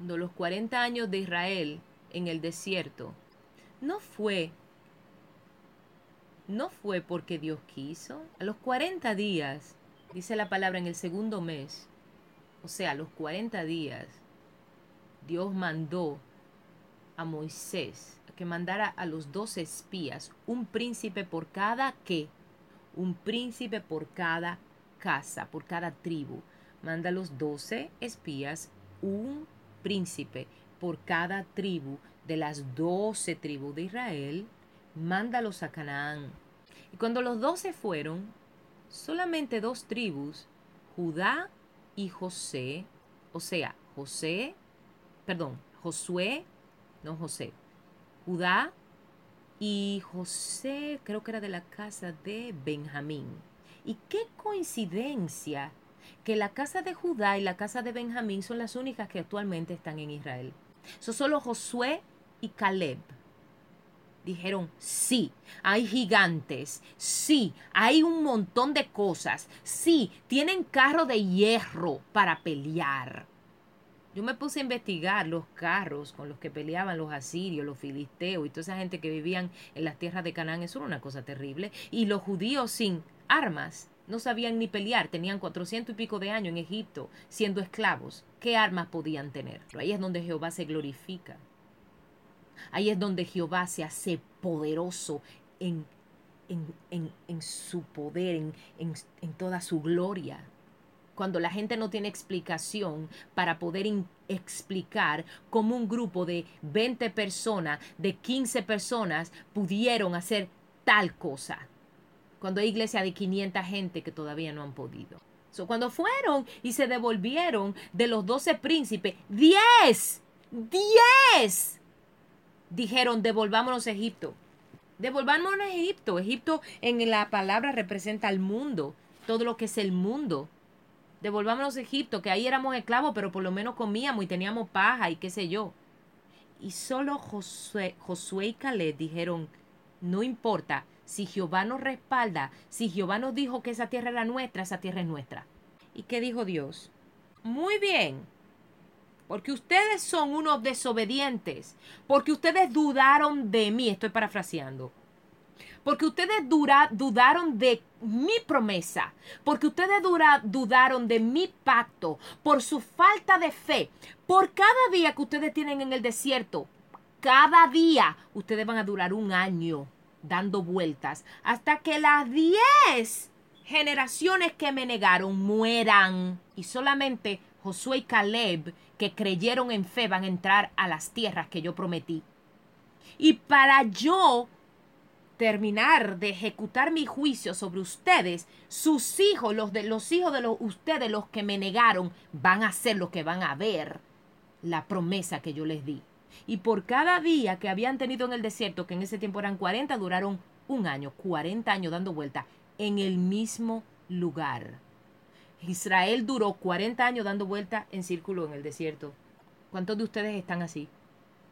los 40 años de Israel en el desierto, no fue no fue porque Dios quiso. A los 40 días, dice la palabra en el segundo mes, o sea, a los 40 días, Dios mandó a Moisés que mandara a los dos espías, un príncipe por cada qué, un príncipe por cada casa, por cada tribu. Manda a los doce espías, un príncipe por cada tribu de las doce tribus de Israel, mándalos a Canaán. Y cuando los doce fueron, solamente dos tribus, Judá y José, o sea, José, perdón, Josué, no José, Judá y José, creo que era de la casa de Benjamín. Y qué coincidencia que la casa de Judá y la casa de Benjamín son las únicas que actualmente están en Israel. Son solo Josué y Caleb dijeron, sí, hay gigantes, sí, hay un montón de cosas, sí, tienen carro de hierro para pelear. Yo me puse a investigar los carros con los que peleaban los asirios, los filisteos y toda esa gente que vivían en las tierras de Canaán. Eso era una cosa terrible. Y los judíos sin armas no sabían ni pelear. Tenían cuatrocientos y pico de años en Egipto siendo esclavos. ¿Qué armas podían tener? Pero ahí es donde Jehová se glorifica. Ahí es donde Jehová se hace poderoso en, en, su poder, en, en, toda su gloria. Cuando la gente no tiene explicación para poder explicar cómo un grupo de 20 personas, de 15 personas pudieron hacer tal cosa. Cuando hay iglesia de 500 gente que todavía no han podido. cuando fueron y se devolvieron de los 12 príncipes, 10, 10 dijeron, devolvámonos a Egipto. Devolvámonos a Egipto. Egipto en la palabra representa al mundo, todo lo que es el mundo. Devolvámonos a Egipto, que ahí éramos esclavos, pero por lo menos comíamos y teníamos paja y qué sé yo. Y solo Josué, Josué y Caleb dijeron, no importa, si Jehová nos respalda, si Jehová nos dijo que esa tierra era nuestra, esa tierra es nuestra. ¿Y qué dijo Dios? Muy bien, porque ustedes son unos desobedientes, porque ustedes dudaron de mí, estoy parafraseando, porque ustedes dudaron de mi promesa, porque ustedes dudaron de mi pacto, por su falta de fe, por cada día que ustedes tienen en el desierto, cada día ustedes van a durar un año dando vueltas hasta que las diez generaciones que me negaron mueran y solamente Josué y Caleb que creyeron en fe van a entrar a las tierras que yo prometí. Y para yo terminar de ejecutar mi juicio sobre ustedes, sus hijos, los, de, los hijos de los, ustedes, los que me negaron, van a ser los que van a ver la promesa que yo les di. Y por cada día que habían tenido en el desierto, que en ese tiempo eran 40, duraron un año, 40 años dando vuelta en el mismo lugar. Israel duró 40 años dando vuelta en círculo en el desierto. ¿Cuántos de ustedes están así?